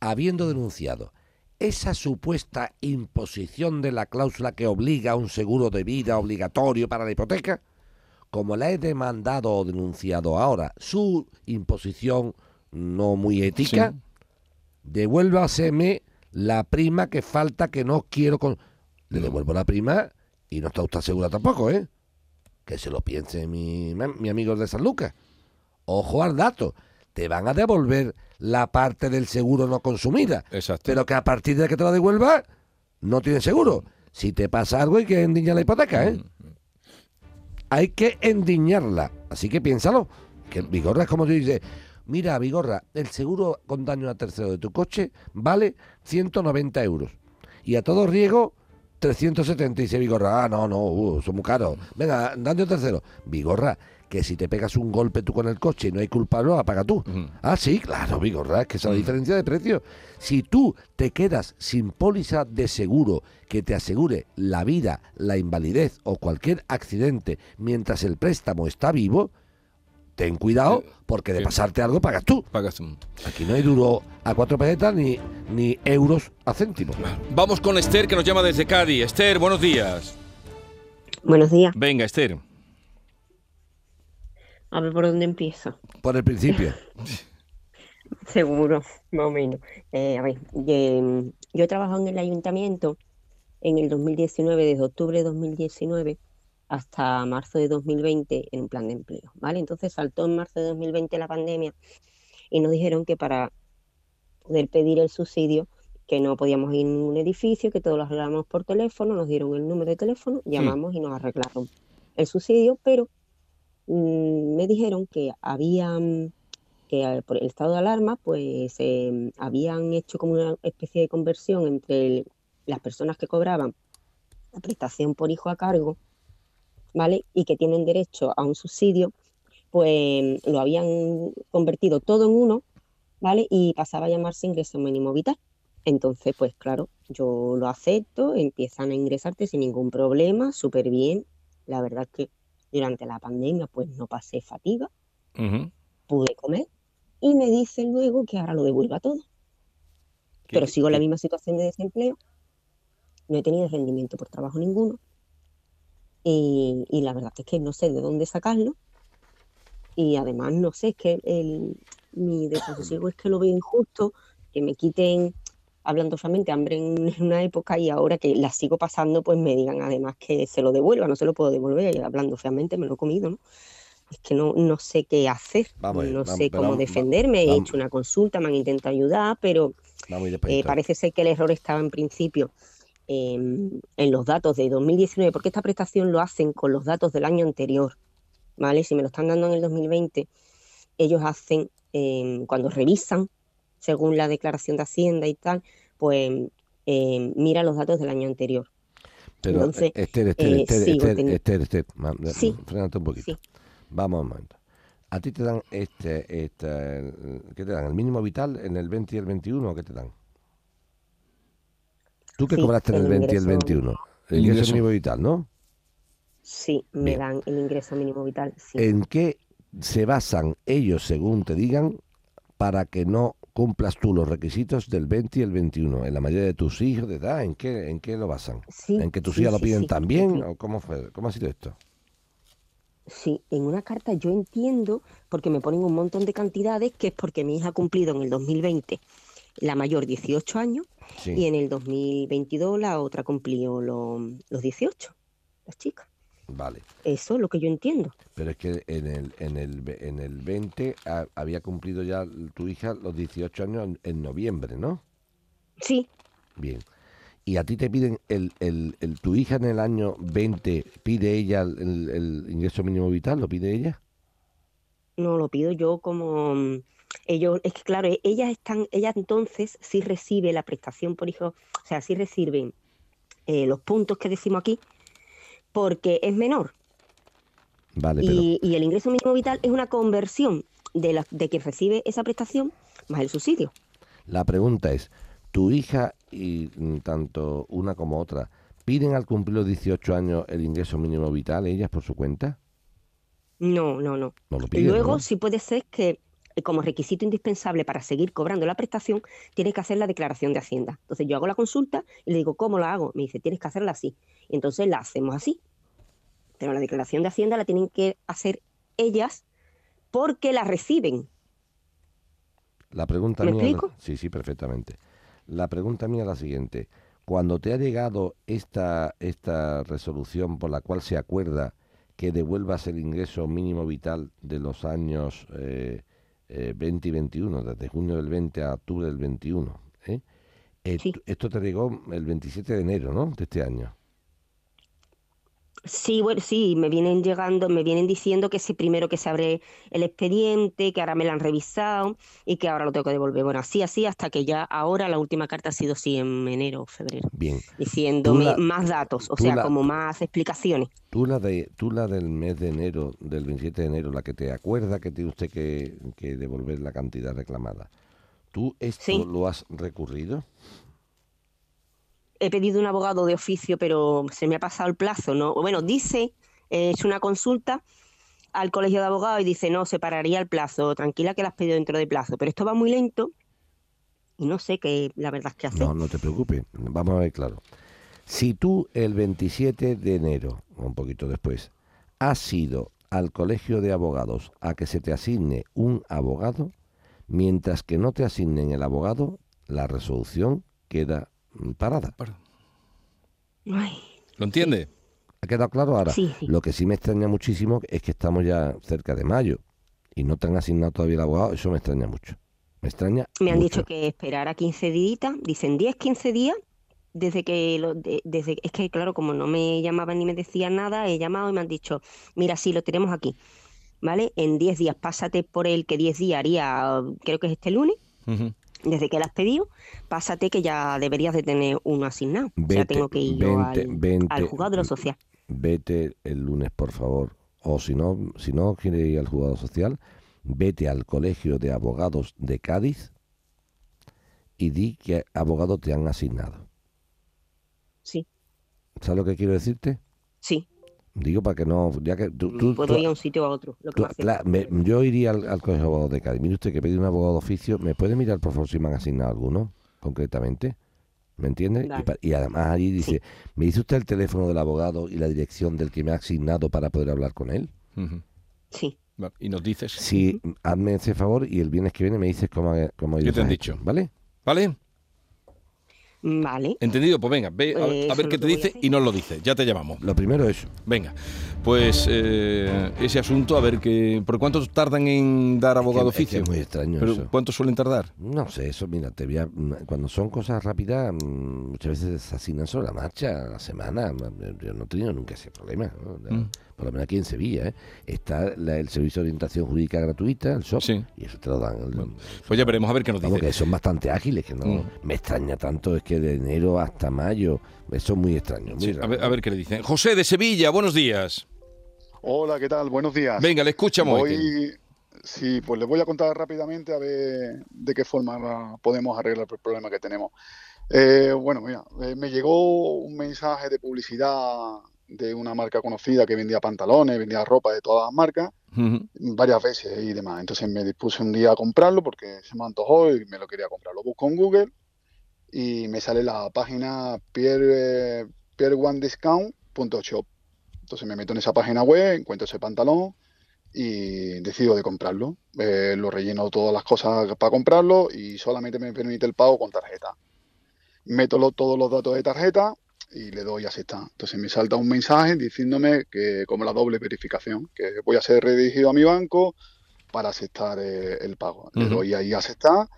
habiendo denunciado esa supuesta imposición de la cláusula que obliga a un seguro de vida obligatorio para la hipoteca, como la he demandado o denunciado ahora, su imposición no muy ética, Sí. devuélvaseme la prima que falta que no quiero con... Le devuelvo la prima y no está usted segura tampoco, ¿eh? Que se lo piense mi, mi amigo de San Lucas. Ojo al dato, te van a devolver la parte del seguro no consumida, Exacto. pero que a partir de que te la devuelva, no tienes seguro. Si te pasa algo hay que endiñar la hipoteca, ¿eh? Hay que endiñarla. Así que piénsalo. Que Vigorra es como tú dices, mira, Vigorra, el seguro con daño a tercero de tu coche vale 190 euros. Y a todo riego, 376 Vigorra. Ah, no, no, uh, son muy caros. Venga, daño a tercero. Vigorra, que si te pegas un golpe tú con el coche y no hay culpable, lo paga tú. Ah, sí, claro, Vigorra, es que esa es la diferencia de precio. Si tú te quedas sin póliza de seguro que te asegure la vida, la invalidez o cualquier accidente mientras el préstamo está vivo, ten cuidado porque de eh, pasarte algo pagas tú. Pagas tú. Aquí no hay duro a cuatro pesetas ni, ni euros a céntimos. Vamos con Esther, que nos llama desde Cádiz. Esther, buenos días. Buenos días. Venga, Esther. A ver por dónde empiezo. Por el principio. Seguro, más o menos. Eh, a ver, yo, yo he trabajado en el ayuntamiento en el 2019, desde octubre de 2019 hasta marzo de 2020 en un plan de empleo, ¿vale? Entonces saltó en marzo de 2020 la pandemia y nos dijeron que para poder pedir el subsidio, que no podíamos ir a ningún edificio, que todo lo arreglábamos por teléfono, nos dieron el número de teléfono, llamamos y nos arreglaron el subsidio, pero mm, me dijeron que habían que por el estado de alarma, pues eh, habían hecho como una especie de conversión entre las personas que cobraban la prestación por hijo a cargo, ¿vale? Y que tienen derecho a un subsidio, pues lo habían convertido todo en uno, ¿vale? Y pasaba a llamarse ingreso mínimo vital. Entonces, pues claro, yo lo acepto, empiezan a ingresarte sin ningún problema, súper bien. La verdad es que durante la pandemia, pues no pasé fatiga, pude comer y me dicen luego que ahora lo devuelva todo. ¿Qué- Pero sigo en la misma situación de desempleo, no he tenido rendimiento por trabajo ninguno. Y, y la verdad es que no sé de dónde sacarlo. Y además no sé, es que el, mi desasosiego es que lo veo injusto, que me quiten, hablando solamente, hambre en una época y ahora que la sigo pasando, pues me digan además que se lo devuelva, no se lo puedo devolver, hablando feamente me lo he comido, ¿no? Es que no, no sé qué hacer, Vamos ver, no vamos, sé cómo vamos- defenderme, he hecho una consulta, me han intentado ayudar, pero eh, parece ser que el error estaba en principio em, en los datos de 2019, porque esta prestación lo hacen con los datos del año anterior, ¿vale? Si me lo están dando en el 2020, ellos hacen, em, cuando revisan, según la declaración de Hacienda y tal, pues em, mira los datos del año anterior. Pero, Entonces, Esther, Esther, eh, Esther, Esther, teni- Esther, Esther, ma- Sí. un poquito. Sí. Vamos un momento. A ti te dan este, este, ¿qué te dan? ¿El mínimo vital en el 20 y el 21 o qué te dan? Tú que Sí, cobraste en el el 20 y el ingreso- 21. El El ingreso ingreso. mínimo vital, ¿no? Sí, me Bien. dan el ingreso mínimo vital, sí. ¿En qué se basan ellos, según te digan, para que no cumplas tú los requisitos del 20 y el 21? ¿En la mayoría de tus hijos de edad? ¿En qué, en qué lo basan? Sí, ¿En que tus sí, hijas lo piden sí, también? ¿O cómo, fue? ¿Cómo ha sido esto? Sí, en una carta yo entiendo, porque me ponen un montón de cantidades, que es porque mi hija ha cumplido en el 2020 la mayor 18 años y en el 2022 la otra cumplió lo- los 18, las chicas. Vale. Eso es lo que yo entiendo. Pero es que en el, en el, en el 20 ha- había cumplido ya tu hija los 18 años en, en noviembre, ¿no? Sí, Bien. ¿Y a ti te piden, el, el, el- tu hija en el año 20, pide ella el, el ingreso mínimo vital? ¿Lo pide ella? No lo pido yo como mm, ellos, es que claro, ellas están, ella entonces sí recibe la prestación por hijo, o sea, sí reciben eh, los puntos que decimos aquí, porque es menor. Vale, pero Y, y el ingreso mínimo vital es una conversión de la, de quien recibe esa prestación más el subsidio. la pregunta es, ¿tu hija y mm, tanto una como otra piden al cumplir los 18 años el ingreso mínimo vital ellas por su cuenta? No, no, no. No lo piden, Luego ¿no? sí puede ser que como requisito indispensable para seguir cobrando la prestación, tienes que hacer la declaración de Hacienda. Entonces yo hago la consulta y le digo, ¿cómo la hago? Me dice, tienes que hacerla así. Y entonces la hacemos así. Pero la declaración de Hacienda la tienen que hacer ellas porque la reciben. La pregunta ¿Me mía... explico? Sí, sí, perfectamente. La pregunta mía es la siguiente. Cuando te ha llegado esta, esta resolución por la cual se acuerda que devuelvas el ingreso mínimo vital de los años eh, eh, 20 y 21, desde junio del 20 a octubre del 21, ¿eh? Eh, Sí. Esto te llegó el 27 de enero, ¿no? De este año. Sí, bueno, sí, me vienen llegando, me vienen diciendo que sí primero que se abre el expediente, que ahora me lo han revisado y que ahora lo tengo que devolver. Bueno, así, así, hasta que ya ahora la última carta ha sido sí en enero o febrero, Bien. diciéndome la- más datos, o sea, la- como más explicaciones. Tú la, de, tú la del mes de enero, del 27 de enero, la que te acuerda que tiene usted que, que devolver la cantidad reclamada, ¿tú esto Sí. lo has recurrido? He pedido un abogado de oficio, pero se me ha pasado el plazo, ¿no? Bueno, dice, he hecho una consulta al colegio de abogados y dice, no, se pararía el plazo, tranquila que la has pedido dentro de plazo, pero esto va muy lento y no sé qué, la verdad es que hacer. No, no te preocupes, vamos a ver claro. Si tú el 27 de enero, un poquito después, has ido al colegio de abogados a que se te asigne un abogado, mientras que no te asignen el abogado, la resolución queda mm, parada. Ay, ¿Lo entiende? ¿Ha quedado claro ahora? Sí, sí. Lo que sí me extraña muchísimo es que estamos ya cerca de mayo y no te han asignado todavía el abogado. Eso me extraña mucho. Me extraña. me han mucho. dicho que esperara 15 días, dicen 10, 15 días, desde que, lo, de- desde, es que claro, como no me llamaban ni me decían nada, he llamado y me han dicho, mira, sí, lo tenemos aquí, ¿vale? En 10 días, pásate por el que 10 días haría, creo que es este lunes. Desde que lo has pedido, pásate que ya deberías de tener uno asignado. o sea, Vete, tengo que ir yo vente, al, vente. al juzgado de lo social. Vete el lunes, por favor. O si no, si no quieres ir al juzgado social, vete al colegio de abogados de Cádiz y di que abogado te han asignado. Sí, ¿Sabes lo que quiero decirte? sí, Digo para que no, ya que tú, tú- puedo tú- ir a un sitio o a otro. Lo que me- yo iría al, al colegio de abogados de Cádiz. Mire usted que pedí un abogado de oficio. ¿Me puede mirar, por favor, si me han asignado alguno, concretamente? ¿Me entiende? Y, además allí dice, ¿me dice usted el teléfono del abogado y la dirección del que me ha asignado para poder hablar con él? Sí, Y nos dices. Sí, hazme ese favor y el viernes que viene me dices cómo, ha- cómo ha ido ¿Qué te han dicho? ¿Vale? ¿Vale? Vale. Entendido, pues venga, ve a- Pues a, ver es qué te que dice y nos lo dice. Ya te llamamos. Lo primero es, Venga, pues eh, ese asunto, a ver que. ¿Por cuánto tardan en dar abogado es que oficio? es muy extraño ¿Pero eso. cuánto suelen tardar? no sé, eso, mira, te voy a- cuando son cosas rápidas, mm, muchas veces se asignan sobre la marcha, a la semana. Yo no he tenido nunca ese problema. ¿no? Mm. Por lo menos aquí en Sevilla, ¿eh? está la- el servicio de orientación jurídica gratuita, el SOP, Sí. y eso te lo dan. el- Pues ya veremos a ver qué nos Vamos, dice. que son bastante ágiles, que no Mm. me extraña tanto, es que de enero hasta mayo, eso es muy extraño. Muy Sí, a, ver, a ver qué le dicen. José de Sevilla, buenos días. Hola, ¿qué tal? Buenos días. Venga, le escuchamos. Voy, sí, pues les voy a contar rápidamente a ver de qué forma podemos arreglar el problema que tenemos. Eh, bueno, mira, eh, me llegó un mensaje de publicidad de una marca conocida que vendía pantalones, vendía ropa de todas las marcas, varias veces y demás. Entonces me dispuse un día a comprarlo porque se me antojó y me lo quería comprar. Lo busco en Google y me sale la página Pierre, pierreonediscount.shop. Entonces me meto en esa página web, encuentro ese pantalón y decido de comprarlo. Eh, lo relleno todas las cosas para comprarlo y solamente me permite el pago con tarjeta. Meto lo- todos los datos de tarjeta y le doy a aceptar. Entonces me salta un mensaje diciéndome que como la doble verificación, que voy a ser redirigido a mi banco para aceptar eh, el pago. Le doy ahí a aceptar.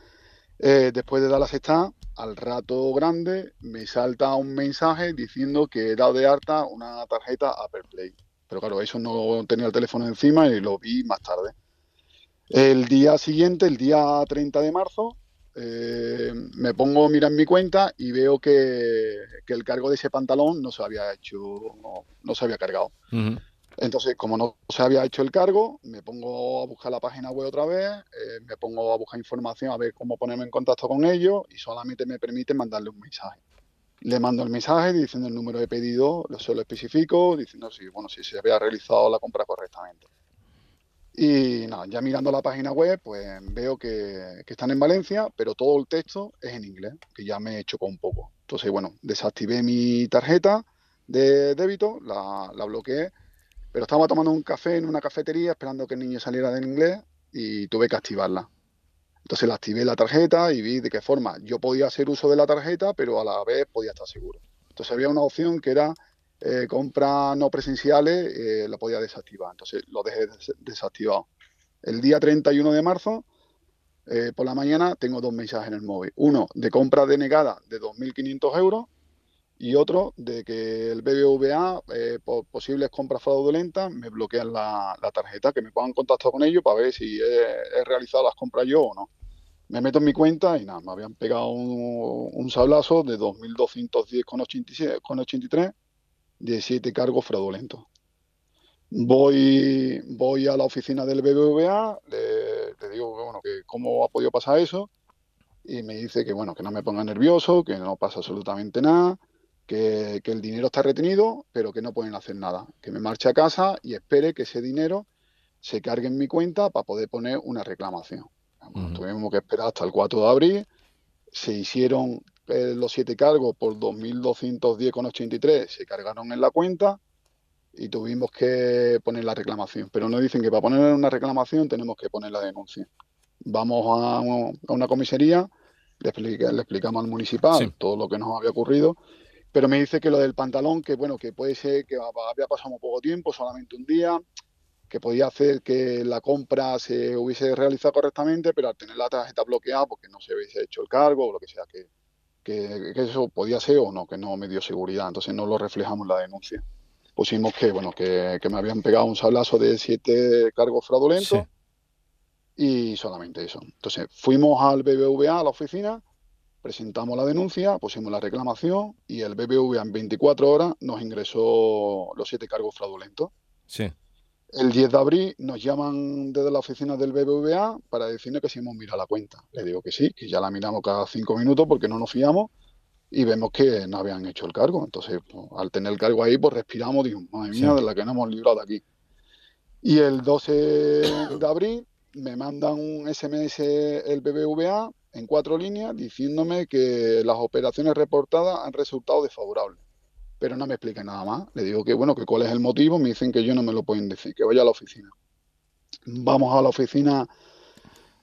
Eh, después de dar a aceptar, al rato grande me salta un mensaje diciendo que he dado de alta una tarjeta Apple Play. Pero claro, eso no tenía el teléfono encima y lo vi más tarde. El día siguiente, el día 30 de marzo, eh, me pongo a mirar mi cuenta y veo que, que el cargo de ese pantalón no se había hecho, no, no se había cargado. Entonces, como no se había hecho el cargo, me pongo a buscar la página web otra vez, eh, me pongo a buscar información a ver cómo ponerme en contacto con ellos y solamente me permite mandarle un mensaje. Le mando el mensaje diciendo el número de pedido, lo se lo especifico, diciendo si, bueno, si se había realizado la compra correctamente. Y nada, ya mirando la página web, pues veo que, están en Valencia, pero todo el texto es en inglés, que ya me chocó un poco. Entonces, bueno, desactivé mi tarjeta de débito, la, la bloqueé, pero estaba tomando un café en una cafetería esperando que el niño saliera del inglés y tuve que activarla. Entonces la activé la tarjeta y vi de qué forma yo podía hacer uso de la tarjeta, pero a la vez podía estar seguro. Entonces había una opción que era eh, compras no presenciales, eh, la podía desactivar. Entonces lo dejé des- desactivado. El día 31 de marzo, eh, por la mañana, tengo dos mensajes en el móvil. Uno de compra denegada de 2.500 euros y otro de que el BBVA, eh, por posibles compras fraudulentas, me bloquean la, tarjeta, que me pongan en contacto con ellos para ver si he, he realizado las compras yo o no. Me meto en mi cuenta y nada, me habían pegado un, un sablazo de 2.210,83, 17 cargos fraudulentos. Voy, voy a la oficina del BBVA, le, le digo que, bueno, que cómo ha podido pasar eso y me dice que bueno, que no me ponga nervioso, que no pasa absolutamente nada, que, que el dinero está retenido, pero que no pueden hacer nada, que me marche a casa y espere que ese dinero se cargue en mi cuenta para poder poner una reclamación. Bueno, tuvimos que esperar hasta el 4 de abril, se hicieron eh, los siete cargos por 2.210,83, se cargaron en la cuenta y tuvimos que poner la reclamación. Pero nos dicen que para poner una reclamación tenemos que poner la denuncia. Vamos a, un- a una comisaría, le, explica- le explicamos al municipal Sí. todo lo que nos había ocurrido, pero me dice que lo del pantalón, que bueno, que puede ser que había pasado muy poco tiempo, solamente un día, que podía hacer que la compra se hubiese realizado correctamente, pero al tener la tarjeta bloqueada, porque no se hubiese hecho el cargo o lo que sea, que, que, que eso podía ser o no, que no me dio seguridad, entonces no lo reflejamos en la denuncia. Pusimos que, bueno, que, que me habían pegado un sablazo de siete cargos fraudulentos Sí. y solamente eso. Entonces fuimos al BBVA, a la oficina, presentamos la denuncia, pusimos la reclamación y el BBVA en 24 horas nos ingresó los siete cargos fraudulentos. Sí. El 10 de abril nos llaman desde la oficina del BBVA para decirnos que si hemos mirado la cuenta. Le digo que sí, que ya la miramos cada cinco minutos porque no nos fiamos y vemos que no habían hecho el cargo. Entonces, pues, al tener el cargo ahí, pues respiramos, digo, madre mía, Sí. de la que no hemos librado aquí. Y el 12 de abril me mandan un SMS el BBVA en cuatro líneas diciéndome que las operaciones reportadas han resultado desfavorables. Pero no me explican nada más. Le digo que bueno, que cuál es el motivo, me dicen que yo no me lo pueden decir, que vaya a la oficina. Vamos a la oficina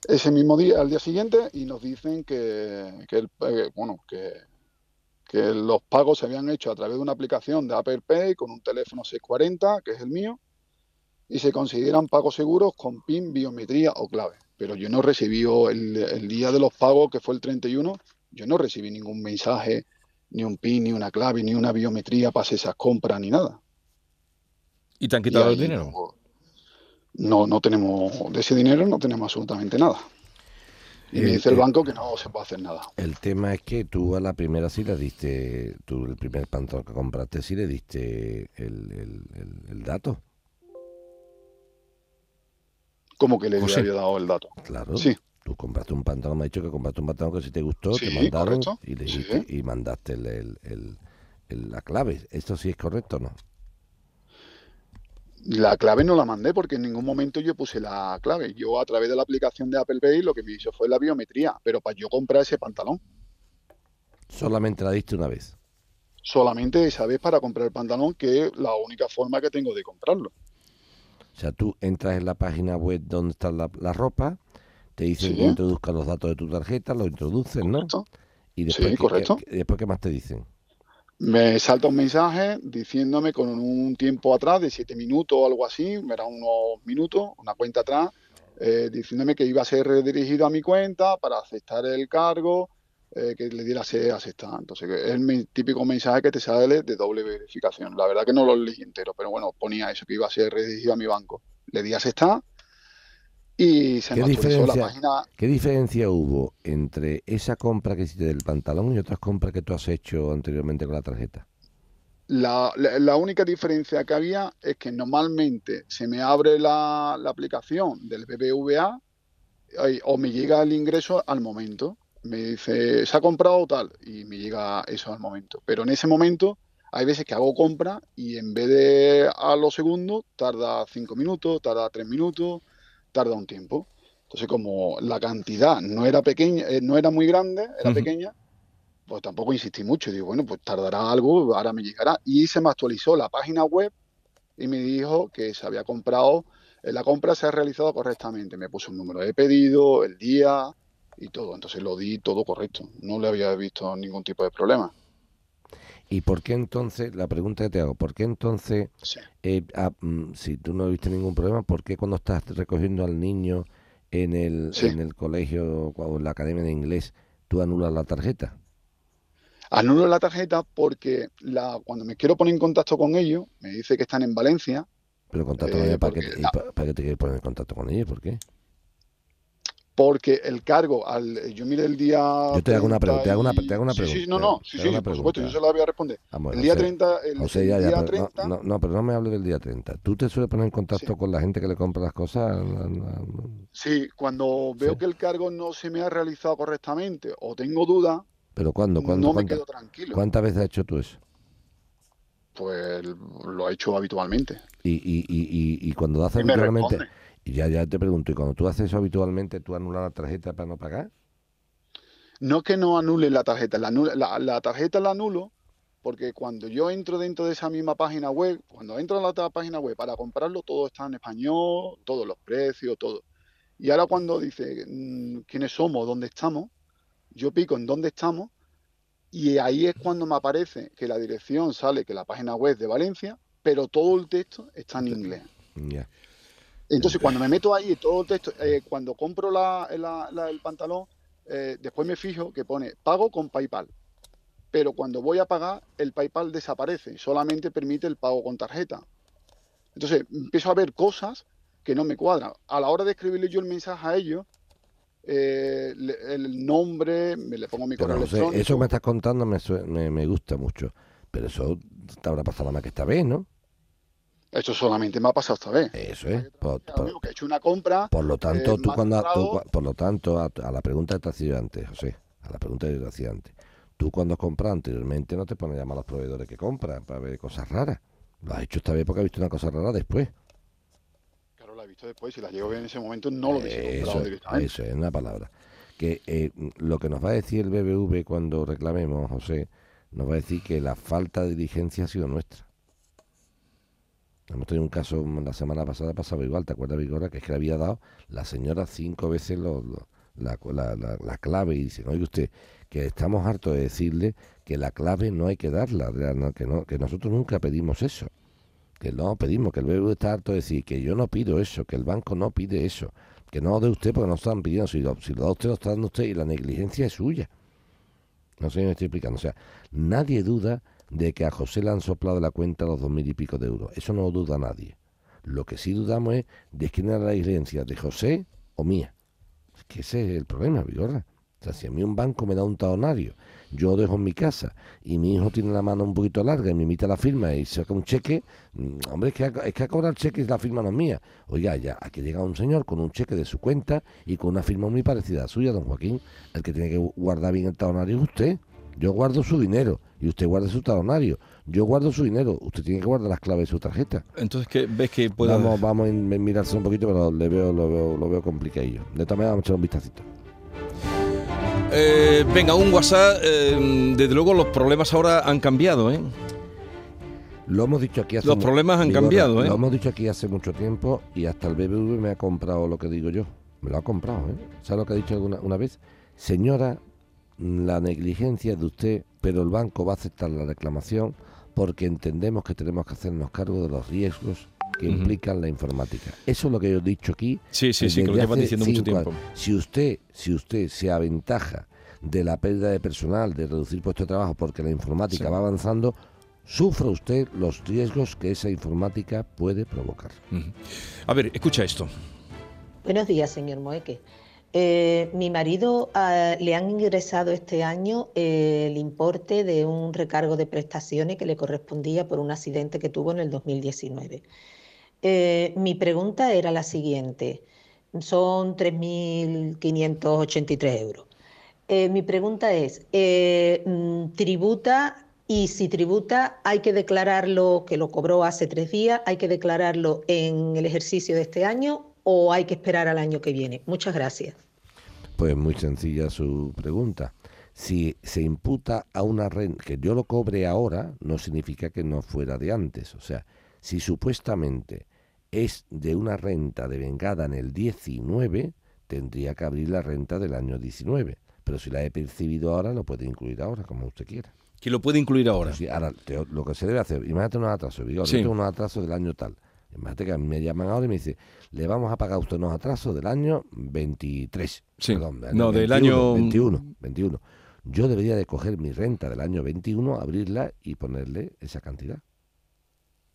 ese mismo día, al día siguiente, y nos dicen que, que eh, bueno, que, que los pagos se habían hecho a través de una aplicación de Apple Pay con un teléfono 640, que es el mío, y se consideran pagos seguros con PIN, biometría o clave. Pero yo no recibí el, el día de los pagos, que fue el 31, yo no recibí ningún mensaje, ni un PIN, ni una clave, ni una biometría para hacer esas compras, ni nada. ¿Y te han quitado el dinero? No, no tenemos, de ese dinero no tenemos absolutamente nada. Y me dice el banco que no se puede hacer nada. El tema es que tú a la primera sí le diste, tú el primer pantalón que compraste sí le diste el, el- el- el dato. Como que le José. había dado el dato. Claro. Sí. Tú compraste un pantalón, me ha dicho que compraste un pantalón que si te gustó, Sí, te mandaron correcto. y, le Sí. y mandaste el- el- el- el- la clave. ¿Esto sí es correcto o no? La clave no la mandé porque en ningún momento yo puse la clave. Yo a través de la aplicación de Apple Pay lo que me hizo fue la biometría, pero para yo comprar ese pantalón. Solamente la diste una vez. Solamente esa vez para comprar el pantalón, que es la única forma que tengo de comprarlo. O sea, tú entras en la página web donde está la, la ropa, te dicen Sí. que introduzcas los datos de tu tarjeta, los introduces, ¿no? Y después, Sí, ¿qué- correcto. qué- después ¿qué más te dicen? Me salta un mensaje diciéndome con un tiempo atrás de siete minutos o algo así, me era unos minutos, una cuenta atrás, eh, diciéndome que iba a ser redirigido a mi cuenta para aceptar el cargo, eh, que le diera se aceptar. Entonces, es el típico mensaje que te sale de doble verificación. La verdad que no lo leí entero, pero bueno, ponía eso, que iba a ser redirigido a mi banco. Le di aceptar y se ¿Qué actualizó la diferencia, página. ¿Qué diferencia hubo entre esa compra que hiciste del pantalón y otras compras que tú has hecho anteriormente con la tarjeta? La, la- la única diferencia que había es que normalmente se me abre la, la aplicación del BBVA eh, o me llega el ingreso al momento. Me dice, se ha comprado tal y me llega eso al momento. Pero en ese momento hay veces que hago compra y en vez de a los segundos tarda cinco minutos, tarda tres minutos, tarda un tiempo. Entonces como la cantidad no era pequeña, eh, no era muy grande, era pequeña, pues tampoco insistí mucho. Digo, bueno, pues tardará algo, ahora me llegará. Y se me actualizó la página web y me dijo que se había comprado, eh, la compra se ha realizado correctamente. Me puso un número de pedido, el día y todo. Entonces lo di todo correcto. No le había visto ningún tipo de problema. ¿Y por qué entonces, la pregunta que te hago, ¿por qué entonces, Sí. eh, ah, mm, si tú no viste ningún problema, ¿por qué cuando estás recogiendo al niño en el, Sí. en el colegio o en la academia de inglés, tú anulas la tarjeta? Anulo la tarjeta porque la, cuando me quiero poner en contacto con ellos, me dice que están en Valencia. Pero contacto Eh, con ¿para qué, la- para- qué te quieres poner en contacto con ella? ¿Por qué? Porque el cargo, al, yo miré el día. Yo te hago una 30 pregunta, te hago una, y- te hago una Sí, pregunta. sí, no, no, sí, sí, por supuesto, yo se la voy a responder. Vamos, el día José, 30, el, José, el ya, ya, día pero 30, no, no, no, pero no me hables del día 30. ¿Tú te sueles poner en contacto con la gente que le compra las cosas? La- la- sí, cuando veo que el cargo no se me ha realizado correctamente o tengo duda, ¿Pero cuándo? ¿Cuándo? no me quedo tranquilo. ¿Cuántas veces has hecho tú eso? Pues lo he hecho habitualmente. Y, y, y, y, y cuando lo haces Y me habitualmente, responde. Y ya, ya te pregunto, ¿y cuando tú haces eso habitualmente, tú anulas la tarjeta para no pagar? No es que no anule la tarjeta, la, la, la tarjeta la anulo porque cuando yo entro dentro de esa misma página web, cuando entro a la otra página web para comprarlo, todo está en español, todos los precios, todo. Y ahora cuando dice mm, quiénes somos, dónde estamos, yo pico en dónde estamos y ahí es cuando me aparece que la dirección sale que la página web es de Valencia, pero todo el texto está en inglés. Entonces, cuando me meto ahí, todo el texto, eh, cuando compro la- la- la- el pantalón, eh, después me fijo que pone pago con PayPal. Pero cuando voy a pagar, el PayPal desaparece, solamente permite el pago con tarjeta. Entonces, empiezo a ver cosas que no me cuadran. A la hora de escribirle yo el mensaje a ellos, eh, le- el nombre, me le pongo mi correo electrónico. eso que me estás contando me, me, me gusta mucho. Pero eso te habrá pasado más que esta vez, ¿no? Esto solamente me ha pasado esta vez. Eso es. Por, Lo por- que he hecho una compra. por lo tanto, eh, tú cuando, tú por lo tanto, a, a la pregunta que te hacía antes, José, a la pregunta que te hacía antes, tú cuando has comprado anteriormente no te pones a llamar a los proveedores que compran para ver cosas raras. Lo has hecho esta vez porque has visto una cosa rara después. Claro, la he visto después. Si la llevo bien en ese momento, no lo hubiese Eso, directamente. eso es una palabra. Que eh, lo que nos va a decir el BBV cuando reclamemos, José, nos va a decir que la falta de diligencia ha sido nuestra. Hemos tenido un caso la semana pasada, pasaba igual, ¿te acuerdas, Vigora? Que es que le había dado la señora cinco veces lo- lo- la, la- la- la clave y dicen, oye usted, que estamos hartos de decirle que la clave no hay que darla, que, no, que nosotros nunca pedimos eso. Que no pedimos, que el BBV está harto de decir que yo no pido eso, que el banco no pide eso, que no de usted porque no están pidiendo, si lo, si lo da usted, lo está dando usted y la negligencia es suya. No sé me estoy explicando. O sea, nadie duda de que a José le han soplado la cuenta los dos mil y pico de euros. Eso no lo duda nadie. Lo que sí dudamos es de quién era la negligencia, de José o mía. Es que ese es el problema, Vigorra. O sea, si a mí un banco me da un talonario, yo dejo en mi casa y mi hijo tiene la mano un poquito larga y me imita la firma y saca un cheque, mm, hombre, es que, a- es que a cobrar cheques la firma no es mía. Oiga, ya, aquí llega un señor con un cheque de su cuenta y con una firma muy parecida a suya, don Joaquín. El que tiene que guardar bien el talonario es usted. Yo guardo su dinero y usted guarda su talonario. Yo guardo su dinero, usted tiene que guardar las claves de su tarjeta. Entonces, ¿qué ves que puede Vamos, vamos a mirarse un poquito, pero le veo, lo veo, lo veo complicadillo. De todas maneras, vamos a echar un vistacito. Eh, venga, un WhatsApp. eh, desde luego, los problemas ahora han cambiado, ¿eh? Lo hemos dicho aquí hace Los problemas han cambiado, ¿eh? Lo hemos dicho aquí hace mucho tiempo y hasta el BBV me ha comprado lo que digo yo. Me lo ha comprado, ¿eh? ¿Sabe lo que ha dicho alguna una vez? Señora, la negligencia de usted, pero el banco va a aceptar la reclamación porque entendemos que tenemos que hacernos cargo de los riesgos que implican la informática. Eso es lo que yo he dicho aquí. Sí, sí, sí, que lo desde llevan hace diciendo mucho cinco tiempo. años. Si usted, si usted se aventaja de la pérdida de personal, de reducir puestos de trabajo, porque la informática va avanzando, sufra usted los riesgos que esa informática puede provocar. A ver, escucha esto. Buenos días, señor Moeque. Eh, mi marido ah, le han ingresado este año eh, el importe de un recargo de prestaciones que le correspondía por un accidente que tuvo en el 2019. Eh, mi pregunta era la siguiente. Son 3.583 euros. Mi pregunta es, mm, ¿tributa? Y si tributa, hay que declararlo, que lo cobró hace tres días, hay que declararlo en el ejercicio de este año o hay que esperar al año que viene. Muchas gracias. Pues muy sencilla su pregunta. Si se imputa a una renta, que yo lo cobre ahora, no significa que no fuera de antes. O sea, si supuestamente es de una renta devengada en el 19, tendría que abrir la renta del año 19. Pero si la he percibido ahora, lo puede incluir ahora, como usted quiera. Que lo puede incluir ahora. Sí, ahora, te- lo que se debe hacer, imagínate unos atrasos, digo, Sí. yo tengo unos atrasos del año tal. Imagínate que me llaman ahora y me dice, le vamos a pagar a usted unos atrasos del año 23. Sí. Perdón, No, del año- 21, 21. Yo debería de coger mi renta del año 21, abrirla y ponerle esa cantidad.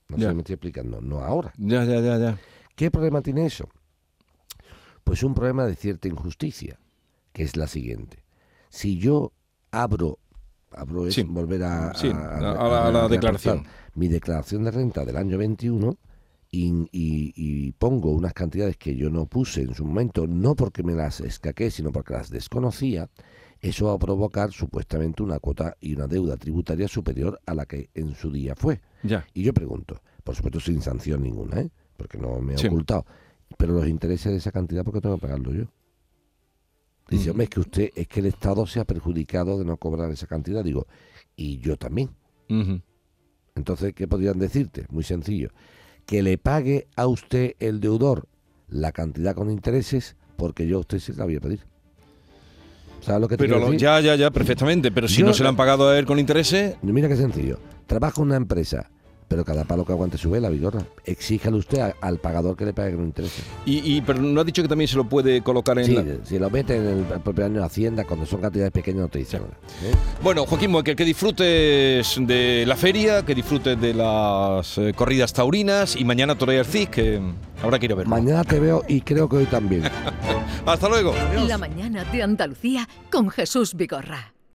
No sé Ya. si me estoy explicando, no ahora. Ya, ya, ya, ya. ¿Qué problema tiene eso? Pues un problema de cierta injusticia, que es la siguiente. Si yo abro, abro es Sí. volver a, Sí, a la- a la declaración. mi declaración de renta del año 21 y, y- y pongo unas cantidades que yo no puse en su momento, no porque me las escaqué, sino porque las desconocía, eso va a provocar supuestamente una cuota y una deuda tributaria superior a la que en su día fue. Ya. Y yo pregunto, por supuesto sin sanción ninguna, ¿eh? porque no me he Sí. ocultado, pero los intereses de esa cantidad, ¿por qué tengo que pagarlo yo? Dice, hombre, es que usted, es que el Estado se ha perjudicado de no cobrar esa cantidad. Digo, y yo también. Entonces, ¿qué podrían decirte? Muy sencillo. Que le pague a usted el deudor la cantidad con intereses porque yo a usted se la voy a pedir. ¿Sabes lo que te Pero lo- ya, ya, ya, perfectamente. Pero si Yo- no se le han pagado a él con intereses, Mira qué sencillo. Trabaja en una empresa, pero cada palo que aguante su vela, Vigorra. Exíjale usted a- al pagador que le pague con intereses. y, y- pero no ha dicho que también se lo puede colocar en Sí, la... si lo mete en el propio año de Hacienda, cuando son cantidades pequeñas, no te dicen nada. ¿eh? Bueno, Joaquín Moekel, que disfrutes de la feria, que disfrutes de las eh, corridas taurinas y mañana Torre Arcis, que habrá que ir a verlo. Mañana te veo y creo que hoy también. Hasta luego. La mañana de Andalucía con Jesús Vigorra.